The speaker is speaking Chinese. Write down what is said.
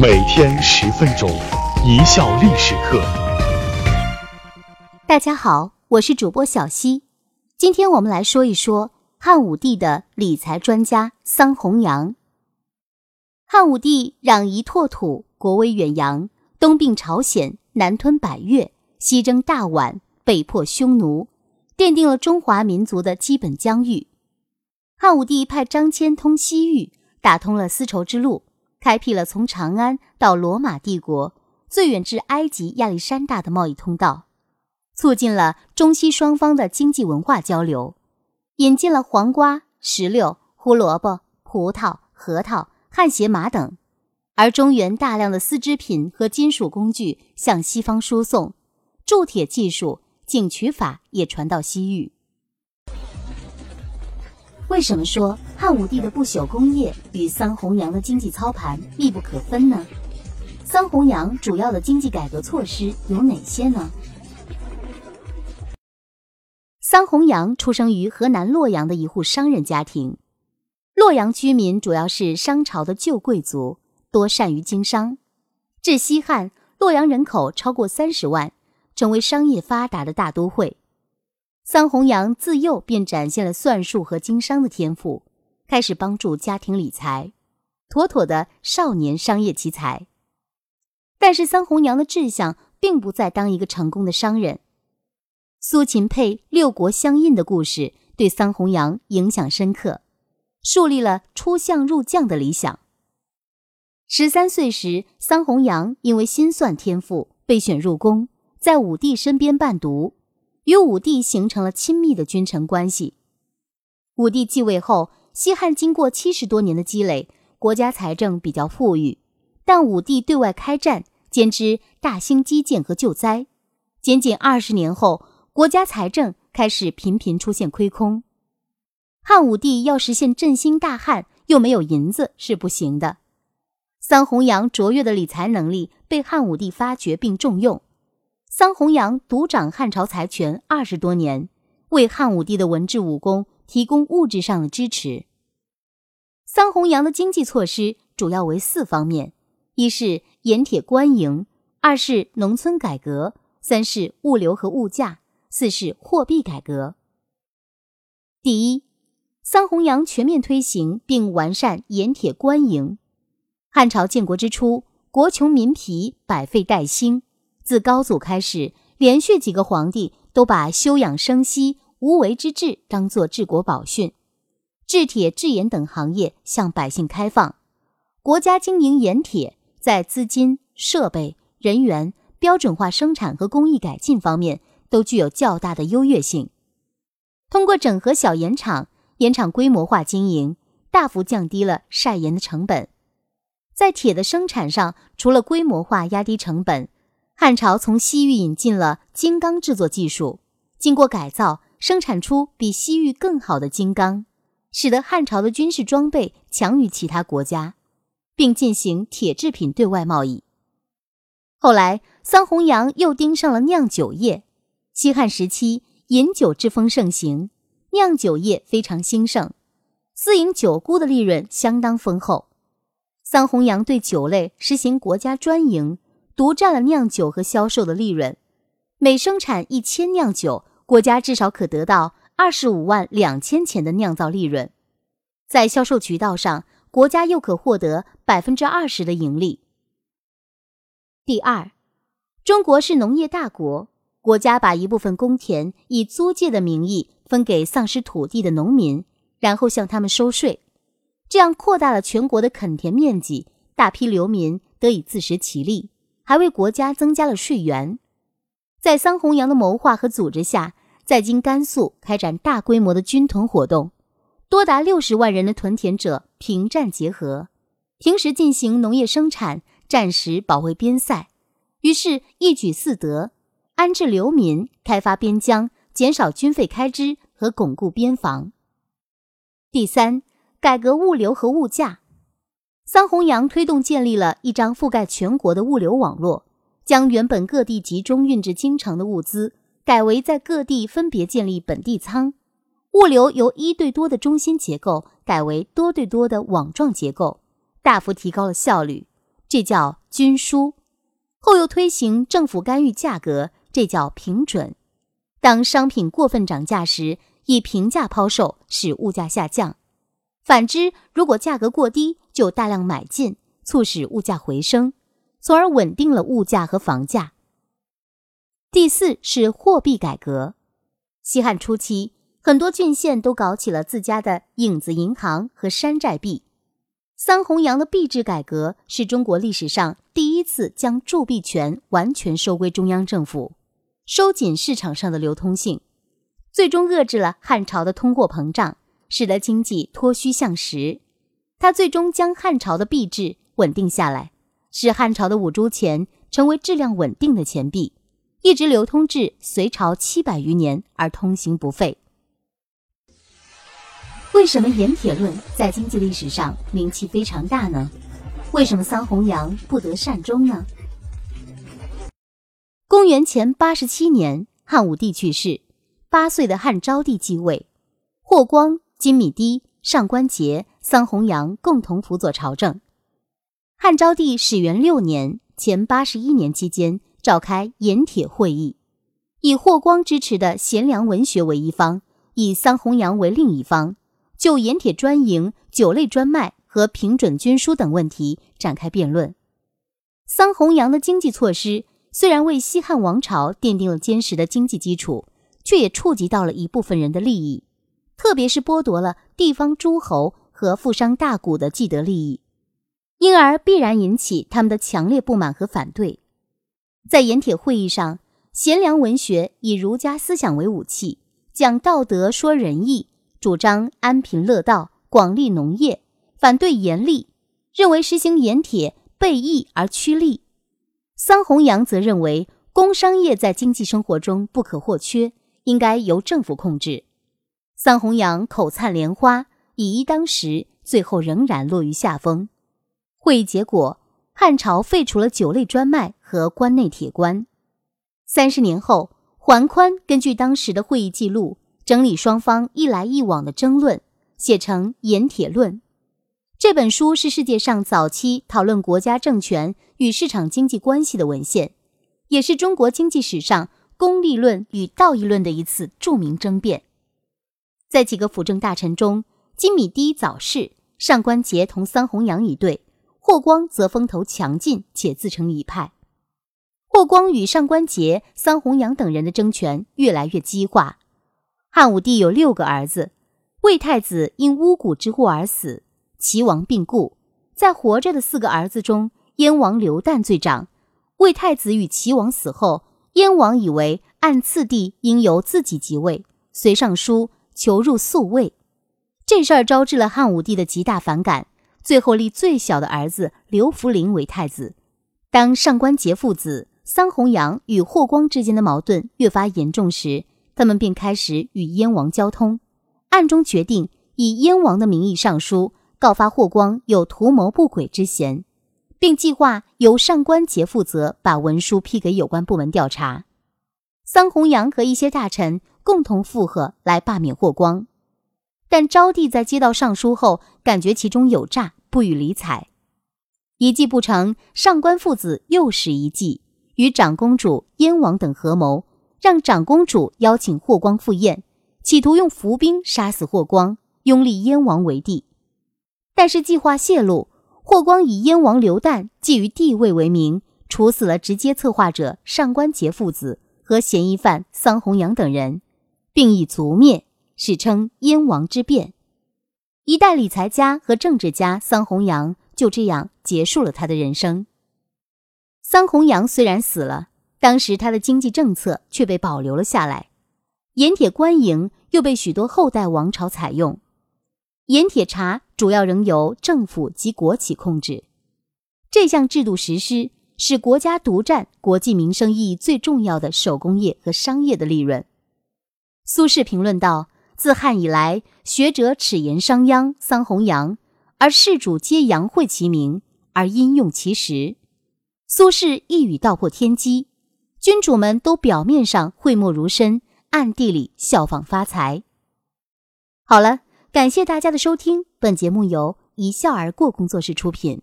每天十分钟，一笑历史课。大家好，我是主播小溪，今天我们来说一说汉武帝的理财专家桑弘羊。汉武帝攘夷拓土，国威远扬，东并朝鲜，南吞百越，西征大宛，北破匈奴，奠定了中华民族的基本疆域。汉武帝派张骞通西域，打通了丝绸之路，开辟了从长安到罗马帝国最远至埃及亚历山大的贸易通道，促进了中西双方的经济文化交流，引进了黄瓜、石榴、胡萝卜、葡萄、核桃、汗血马等，而中原大量的丝织品和金属工具向西方输送，铸铁技术、井渠法也传到西域。为什么说汉武帝的不朽功业与桑弘羊的经济操盘密不可分呢？桑弘羊主要的经济改革措施有哪些呢？桑弘羊出生于河南洛阳的一户商人家庭，洛阳居民主要是商朝的旧贵族，多善于经商。至西汉，洛阳人口超过三十万，成为商业发达的大都会。桑弘羊自幼便展现了算术和经商的天赋，开始帮助家庭理财，妥妥的少年商业奇才。但是桑弘羊的志向并不在当一个成功的商人。苏秦配六国相印的故事对桑弘羊影响深刻，树立了出相入将的理想。十三岁时，桑弘羊因为心算天赋被选入宫，在武帝身边伴读。与武帝形成了亲密的君臣关系。武帝继位后，西汉经过七十多年的积累，国家财政比较富裕，但武帝对外开战，兼之大兴基建和救灾。仅仅二十年后，国家财政开始频频出现亏空。汉武帝要实现振兴大汉，又没有银子是不行的。桑弘羊卓越的理财能力被汉武帝发掘并重用。桑弘羊独掌汉朝财权二十多年，为汉武帝的文治武功提供物质上的支持。桑弘羊的经济措施主要为四方面：一是盐铁官营，二是农村改革，三是物流和物价，四是货币改革。第一，桑弘羊全面推行并完善盐铁官营。汉朝建国之初，国穷民疲，百废待兴。自高祖开始，连续几个皇帝都把休养生息、无为之治当作治国宝训，制铁、制盐等行业向百姓开放。国家经营盐铁，在资金、设备、人员、标准化生产和工艺改进方面都具有较大的优越性。通过整合小盐厂、盐厂规模化经营，大幅降低了晒盐的成本。在铁的生产上，除了规模化压低成本。汉朝从西域引进了金刚制作技术，经过改造，生产出比西域更好的金刚，使得汉朝的军事装备强于其他国家，并进行铁制品对外贸易。后来，桑弘羊又盯上了酿酒业。西汉时期，饮酒之风盛行，酿酒业非常兴盛，私营酒沽的利润相当丰厚。桑弘羊对酒类实行国家专营。独占了酿酒和销售的利润，每生产一千酿酒，国家至少可得到二十五万两千钱的酿造利润。在销售渠道上，国家又可获得百分之二十的盈利。第二，中国是农业大国，国家把一部分公田以租借的名义分给丧失土地的农民，然后向他们收税，这样扩大了全国的垦田面积，大批流民得以自食其力。还为国家增加了税源，在桑弘羊的谋划和组织下，在今甘肃开展大规模的军屯活动，多达六十万人的屯田者平战结合，平时进行农业生产，战时保卫边塞，于是，一举四得：安置流民、开发边疆、减少军费开支和巩固边防。第三，改革物流和物价。桑弘羊推动建立了一张覆盖全国的物流网络，将原本各地集中运至京城的物资改为在各地分别建立本地仓，物流由一对多的中心结构改为多对多的网状结构，大幅提高了效率，这叫均输；后又推行政府干预价格，这叫平准。当商品过分涨价时，以平价抛售，使物价下降；反之，如果价格过低，就大量买进，促使物价回升，从而稳定了物价和房价。第四是货币改革。西汉初期，很多郡县都搞起了自家的影子银行和山寨币。桑弘羊的币制改革是中国历史上第一次将铸币权完全收归中央政府，收紧市场上的流通性，最终遏制了汉朝的通货膨胀，使得经济脱虚向实。他最终将汉朝的币制稳定下来，使汉朝的五铢钱成为质量稳定的钱币，一直流通至隋朝七百余年而通行不废。为什么盐铁论在经济历史上名气非常大呢？为什么桑弘羊不得善终呢？公元前八十七年，汉武帝去世，八岁的汉昭帝继位，霍光、金米堤、上官桀、桑弘羊共同辅佐朝政。汉昭帝始元六年（前八十一年）期间，召开盐铁会议，以霍光支持的贤良文学为一方，以桑弘羊为另一方。就盐铁专营、酒类专卖和平准均输等问题展开辩论。桑弘羊的经济措施虽然为西汉王朝奠定了坚实的经济基础，却也触及到了一部分人的利益，特别是剥夺了地方诸侯和富商大贾的既得利益，因而必然引起他们的强烈不满和反对。在盐铁会议上，贤良文学以儒家思想为武器，讲道德，说仁义。主张安贫乐道，广利农业，反对盐利，认为实行盐铁背义而趋利。桑弘羊则认为工商业在经济生活中不可或缺，应该由政府控制。桑弘羊口灿莲花，以一当十，最后仍然落于下风。会议结果，汉朝废除了酒类专卖和关内铁官。三十年后，桓宽根据当时的会议记录。整理双方一来一往的争论，写成《盐铁论》。这本书是世界上早期讨论国家政权与市场经济关系的文献，也是中国经济史上功利论与道义论的一次著名争辩。在几个辅政大臣中，金米堤早逝，上官桀同桑弘羊一对，霍光则风头强劲且自成一派。霍光与上官桀、桑弘羊等人的争权越来越激化。汉武帝有六个儿子，魏太子因巫蛊之祸而死，齐王病故。在活着的四个儿子中，燕王刘旦最长。魏太子与齐王死后，燕王以为按次第应由自己即位，遂上书求入宿卫。这事儿招致了汉武帝的极大反感，最后立最小的儿子刘弗陵为太子。当上官桀父子、桑弘羊与霍光之间的矛盾越发严重时，他们便开始与燕王交通，暗中决定以燕王的名义上书告发霍光有图谋不轨之嫌，并计划由上官桀负责把文书批给有关部门调查。桑弘羊和一些大臣共同附和来罢免霍光，但昭帝在接到上书后，感觉其中有诈，不予理睬。一计不成，上官父子又使一计，与长公主、燕王等合谋。让长公主邀请霍光赴宴，企图用伏兵杀死霍光，拥立燕王为帝。但是计划泄露，霍光以燕王刘旦觊觎帝位为名，处死了直接策划者上官桀父子和嫌疑犯桑弘羊等人，并以族灭，史称燕王之变。一代理财家和政治家桑弘羊就这样结束了他的人生。桑弘羊虽然死了。当时他的经济政策却被保留了下来，盐铁官营又被许多后代王朝采用。盐铁茶主要仍由政府及国企控制。这项制度实施，使国家独占国际民生意义最重要的手工业和商业的利润。苏轼评论道：“自汉以来，学者耻言商鞅、桑弘羊，而士主皆扬讳其名，而因用其实。”苏轼一语道破天机。君主们都表面上讳莫如深，暗地里效仿发财。好了，感谢大家的收听，本节目由一笑而过工作室出品。